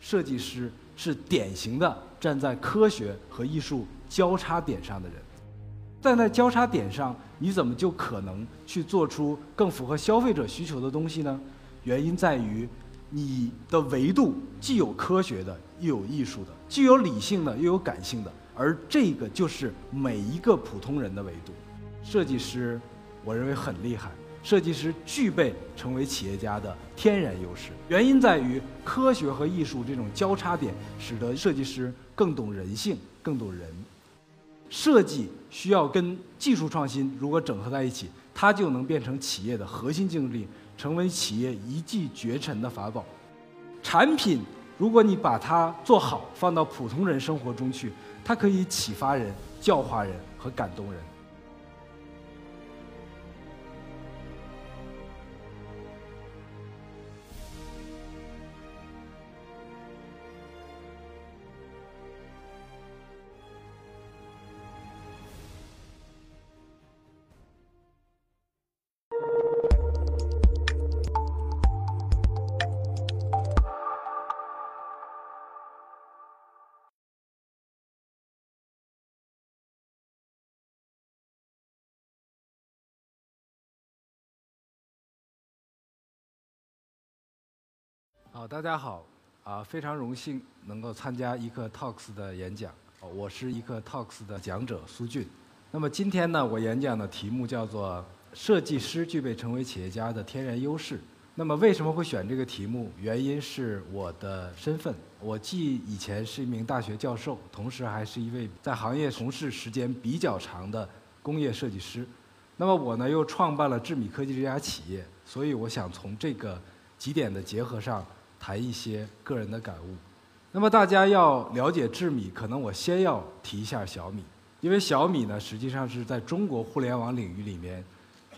设计师是典型的站在科学和艺术交叉点上的人。站在交叉点上，你怎么就可能去做出更符合消费者需求的东西呢？原因在于，你的维度既有科学的，又有艺术的，既有理性的，又有感性的，而这个就是每一个普通人的维度。设计师，我认为很厉害。设计师具备成为企业家的天然优势，原因在于科学和艺术这种交叉点，使得设计师更懂人性，更懂人。设计需要跟技术创新如果整合在一起，它就能变成企业的核心竞争力，成为企业一骑绝尘的法宝。产品，如果你把它做好，放到普通人生活中去，它可以启发人、教化人和感动人。好，大家好，啊，非常荣幸能够参加一课 Talks 的演讲。我是一课 Talks 的讲者苏俊。那么今天呢，我演讲的题目叫做“设计师具备成为企业家的天然优势”。那么为什么会选这个题目？原因是我的身份。我既以前是一名大学教授，同时还是一位在行业从事时间比较长的工业设计师。那么我呢，又创办了智米科技这家企业，所以我想从这个几点的结合上。谈一些个人的感悟。那么大家要了解智米，可能我先要提一下小米，因为小米呢实际上是在中国互联网领域里面，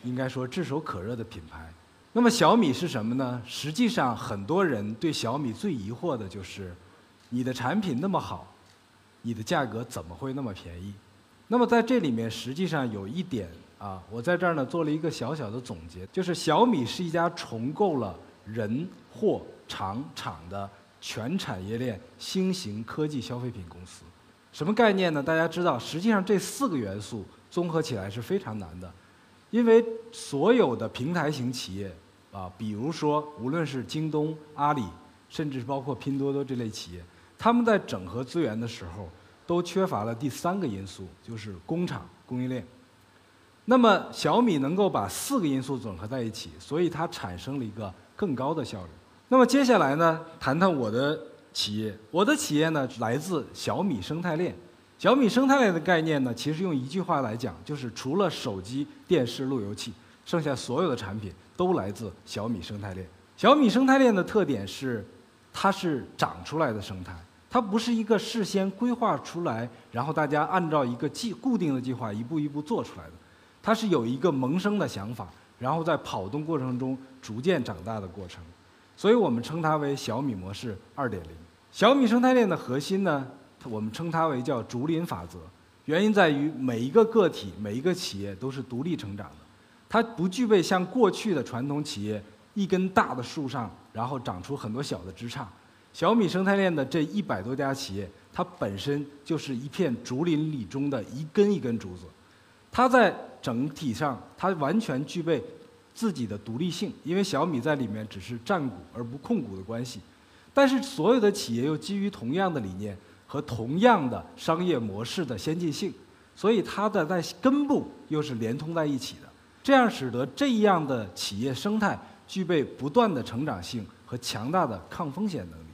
应该说炙手可热的品牌。那么小米是什么呢？实际上很多人对小米最疑惑的就是，你的产品那么好，你的价格怎么会那么便宜？那么在这里面实际上有一点啊，我在这儿呢做了一个小小的总结，就是小米是一家重构了人货。厂厂的全产业链新型科技消费品公司，什么概念呢？大家知道，实际上这四个元素综合起来是非常难的，因为所有的平台型企业啊，比如说无论是京东、阿里，甚至包括拼多多这类企业，他们在整合资源的时候，都缺乏了第三个因素，就是工厂供应链。那么小米能够把四个因素整合在一起，所以它产生了一个更高的效率。那么接下来呢，谈谈我的企业。我的企业呢，来自小米生态链。小米生态链的概念呢，其实用一句话来讲，就是除了手机、电视、路由器，剩下所有的产品都来自小米生态链。小米生态链的特点是，它是长出来的生态，它不是一个事先规划出来，然后大家按照一个计固定的计划一步一步做出来的，它是有一个萌生的想法，然后在跑动过程中逐渐长大的过程。所以我们称它为小米模式二点零。小米生态链的核心呢，我们称它为叫竹林法则。原因在于每一个个体、每一个企业都是独立成长的，它不具备像过去的传统企业一根大的树上，然后长出很多小的枝杈。小米生态链的这一百多家企业，它本身就是一片竹林里中的一根一根竹子，它在整体上它完全具备。自己的独立性，因为小米在里面只是占股而不控股的关系，但是所有的企业又基于同样的理念和同样的商业模式的先进性，所以它的在根部又是连通在一起的，这样使得这样的企业生态具备不断的成长性和强大的抗风险能力。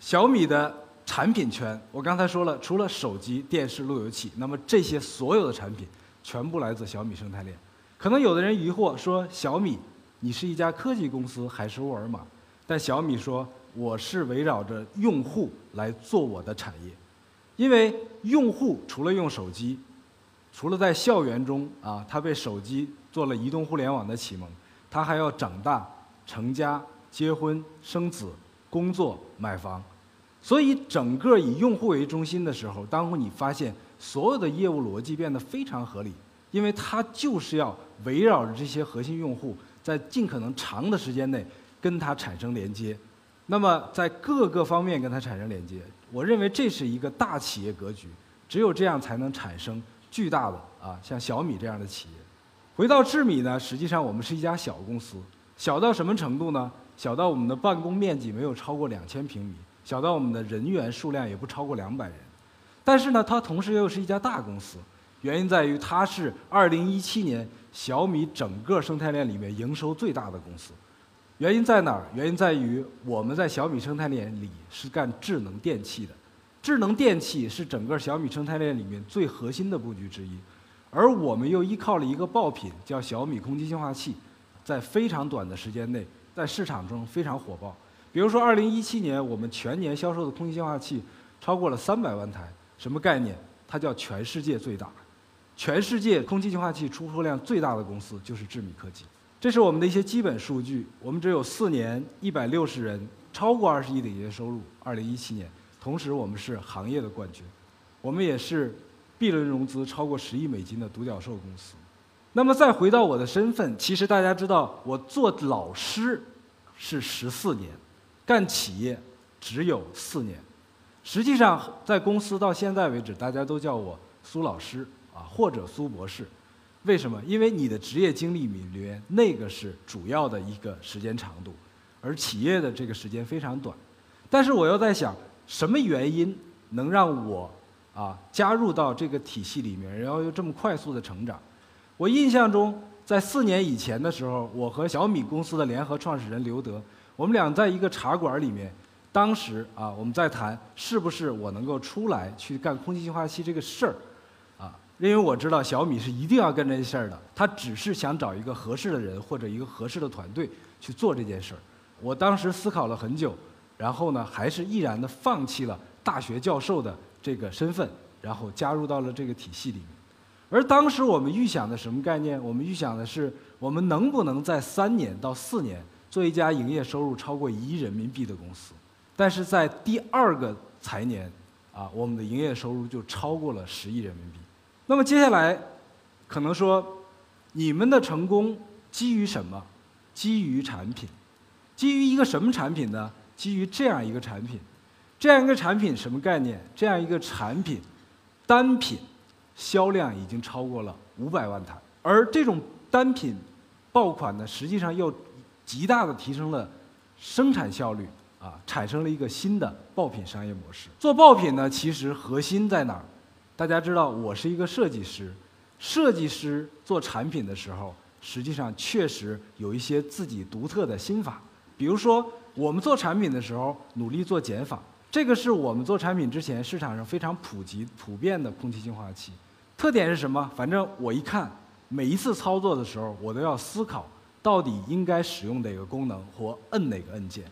小米的产品圈，我刚才说了，除了手机、电视、路由器，那么这些所有的产品全部来自小米生态链。可能有的人疑惑说：“小米，你是一家科技公司还是沃尔玛？”但小米说：“我是围绕着用户来做我的产业，因为用户除了用手机，除了在校园中啊，他被手机做了移动互联网的启蒙，他还要长大、成家、结婚、生子、工作、买房，所以整个以用户为中心的时候，当你发现所有的业务逻辑变得非常合理。”因为它就是要围绕着这些核心用户，在尽可能长的时间内跟它产生连接，那么在各个方面跟它产生连接。我认为这是一个大企业格局，只有这样才能产生巨大的啊，像小米这样的企业。回到智米呢，实际上我们是一家小公司，小到什么程度呢？小到我们的办公面积没有超过两千平米，小到我们的人员数量也不超过两百人。但是呢，它同时又是一家大公司，原因在于它是2017年小米整个生态链里面营收最大的公司。原因在哪儿？原因在于我们在小米生态链里是干智能电器的，智能电器是整个小米生态链里面最核心的布局之一，而我们又依靠了一个爆品叫小米空气净化器，在非常短的时间内在市场中非常火爆。比如说2017年我们全年销售的空气净化器超过了三百万台，什么概念？它叫全世界最大，全世界空气净化器出货量最大的公司就是智米科技。这是我们的一些基本数据。我们只有四年，一百六十人，超过二十亿的营业收入。二零一七年，同时我们是行业的冠军，我们也是 B 轮融资超过十亿美金的独角兽公司。那么再回到我的身份，其实大家知道，我做老师是十四年，干企业只有四年。实际上，在公司到现在为止，大家都叫我苏老师啊，或者苏博士。为什么？因为你的职业经历里面，那个是主要的一个时间长度，而企业的这个时间非常短。但是我又在想，什么原因能让我啊加入到这个体系里面，然后又这么快速的成长？我印象中，在四年以前的时候，我和小米公司的联合创始人刘德，我们俩在一个茶馆里面，当时啊我们在谈是不是我能够出来去干空气净化器这个事儿。因为我知道小米是一定要干这事儿的，他只是想找一个合适的人或者一个合适的团队去做这件事儿。我当时思考了很久，然后呢，还是毅然的放弃了大学教授的这个身份，然后加入到了这个体系里面。而当时我们预想的什么概念？我们预想的是，我们能不能在三年到四年做一家营业收入超过一亿人民币的公司？但是在第二个财年，啊，我们的营业收入就超过了十亿人民币。那么接下来，可能说，你们的成功基于什么？基于产品，基于一个什么产品呢？基于这样一个产品，这样一个产品什么概念？这样一个产品，单品销量已经超过了五百万台，而这种单品爆款呢，实际上又极大的提升了生产效率，啊，产生了一个新的爆品商业模式。做爆品呢，其实核心在哪儿？大家知道，我是一个设计师。设计师做产品的时候，实际上确实有一些自己独特的心法。比如说，我们做产品的时候，努力做减法。这个是我们做产品之前市场上非常普及、普遍的空气净化器。特点是什么？反正我一看，每一次操作的时候，我都要思考到底应该使用哪个功能或摁哪个按键。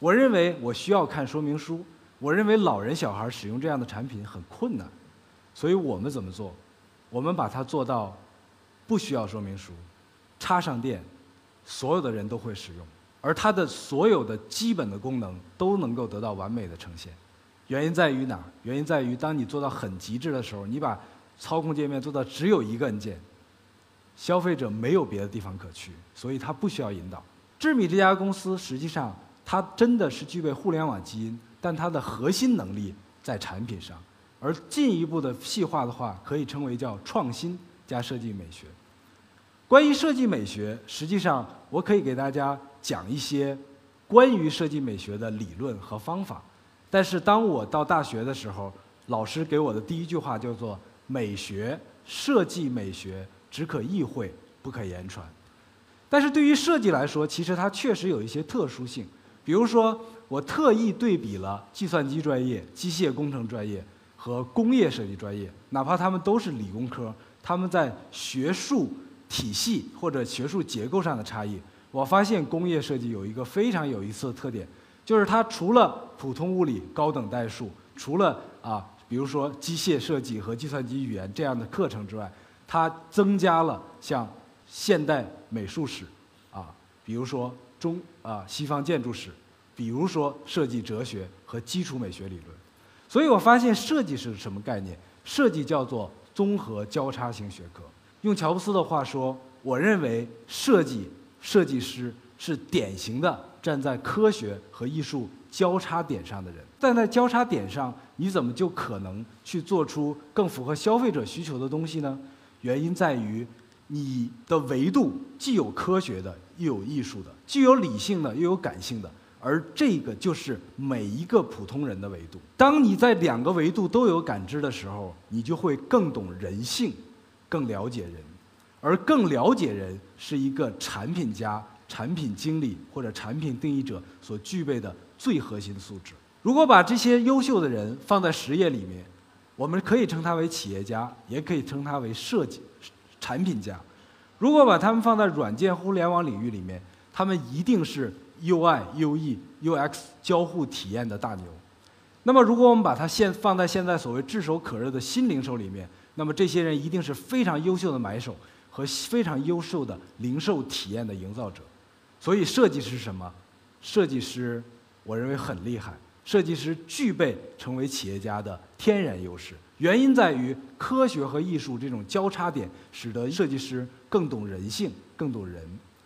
我认为我需要看说明书。我认为老人小孩使用这样的产品很困难。所以我们怎么做？我们把它做到不需要说明书，插上电，所有的人都会使用，而它的所有的基本的功能都能够得到完美的呈现。原因在于哪？原因在于当你做到很极致的时候，你把操控界面做到只有一个按键，消费者没有别的地方可去，所以它不需要引导。智米这家公司实际上它真的是具备互联网基因，但它的核心能力在产品上。而进一步的细化的话，可以称为叫创新加设计美学。关于设计美学，实际上我可以给大家讲一些关于设计美学的理论和方法。但是当我到大学的时候，老师给我的第一句话叫做“美学设计美学只可意会不可言传”。但是对于设计来说，其实它确实有一些特殊性。比如说，我特意对比了计算机专业、机械工程专业。和工业设计专业，哪怕他们都是理工科，他们在学术体系或者学术结构上的差异，我发现工业设计有一个非常有意思的特点，就是它除了普通物理、高等代数，除了啊，比如说机械设计和计算机语言这样的课程之外，它增加了像现代美术史，啊，比如说中啊西方建筑史，比如说设计哲学和基础美学理论。所以我发现设计是什么概念？设计叫做综合交叉型学科。用乔布斯的话说，我认为设计设计师是典型的站在科学和艺术交叉点上的人。站在交叉点上，你怎么就可能去做出更符合消费者需求的东西呢？原因在于，你的维度既有科学的，又有艺术的，既有理性的，又有感性的。而这个就是每一个普通人的维度。当你在两个维度都有感知的时候，你就会更懂人性，更了解人。而更了解人是一个产品家、产品经理或者产品定义者所具备的最核心素质。如果把这些优秀的人放在实业里面，我们可以称他为企业家，也可以称他为设计产品家。如果把他们放在软件互联网领域里面，他们一定是。UI、UE、UX 交互体验的大牛，那么如果我们把它现放在现在所谓炙手可热的新零售里面，那么这些人一定是非常优秀的买手和非常优秀的零售体验的营造者。所以，设计师是什么？设计师，我认为很厉害。设计师具备成为企业家的天然优势，原因在于科学和艺术这种交叉点，使得设计师更懂人性，更懂人。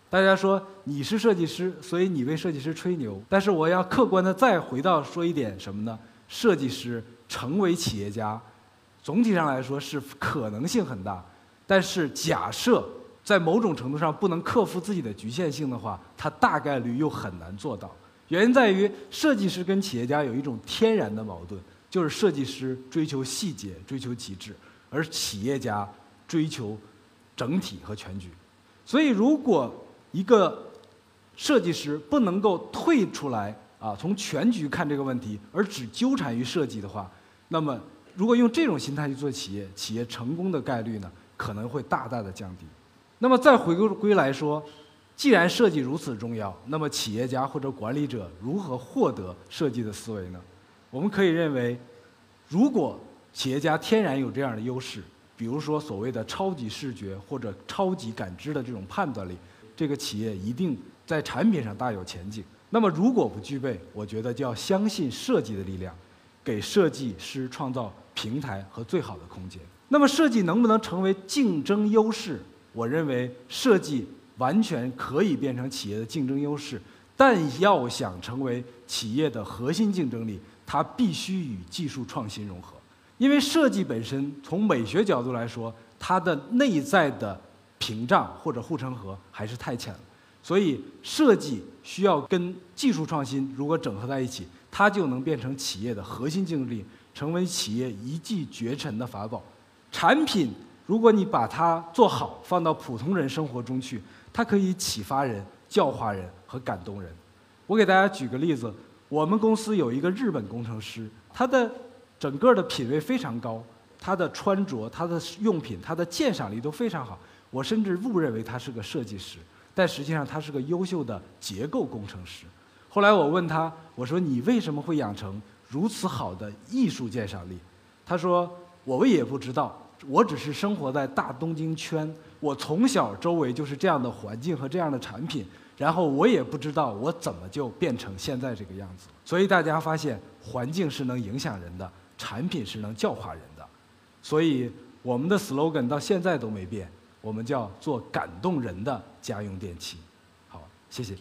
大家说你是设计师，所以你为设计师吹牛。但是我要客观的再回到说一点什么呢？设计师成为企业家，总体上来说是可能性很大。但是假设在某种程度上不能克服自己的局限性的话，他大概率又很难做到。原因在于设计师跟企业家有一种天然的矛盾，就是设计师追求细节、追求极致，而企业家追求整体和全局。所以如果一个设计师不能够退出来啊，从全局看这个问题，而只纠缠于设计的话，那么如果用这种心态去做企业，企业成功的概率呢可能会大大的降低。那么再回归来说，既然设计如此重要，那么企业家或者管理者如何获得设计的思维呢？我们可以认为，如果企业家天然有这样的优势，比如说所谓的超级视觉或者超级感知的这种判断力。这个企业一定在产品上大有前景。那么，如果不具备，我觉得就要相信设计的力量，给设计师创造平台和最好的空间。那么，设计能不能成为竞争优势？我认为，设计完全可以变成企业的竞争优势，但要想成为企业的核心竞争力，它必须与技术创新融合。因为设计本身，从美学角度来说，它的内在的。屏障或者护城河还是太浅了，所以设计需要跟技术创新如果整合在一起，它就能变成企业的核心竞争力，成为企业一骑绝尘的法宝。产品如果你把它做好，放到普通人生活中去，它可以启发人、教化人和感动人。我给大家举个例子，我们公司有一个日本工程师，他的整个的品位非常高，他的穿着、他的用品、他的鉴赏力都非常好。我甚至误认为他是个设计师，但实际上他是个优秀的结构工程师。后来我问他，我说你为什么会养成如此好的艺术鉴赏力？他说我也不知道，我只是生活在大东京圈，我从小周围就是这样的环境和这样的产品，然后我也不知道我怎么就变成现在这个样子。所以大家发现，环境是能影响人的，产品是能教化人的。所以我们的 slogan 到现在都没变。我们叫做感动人的家用电器，好，谢谢。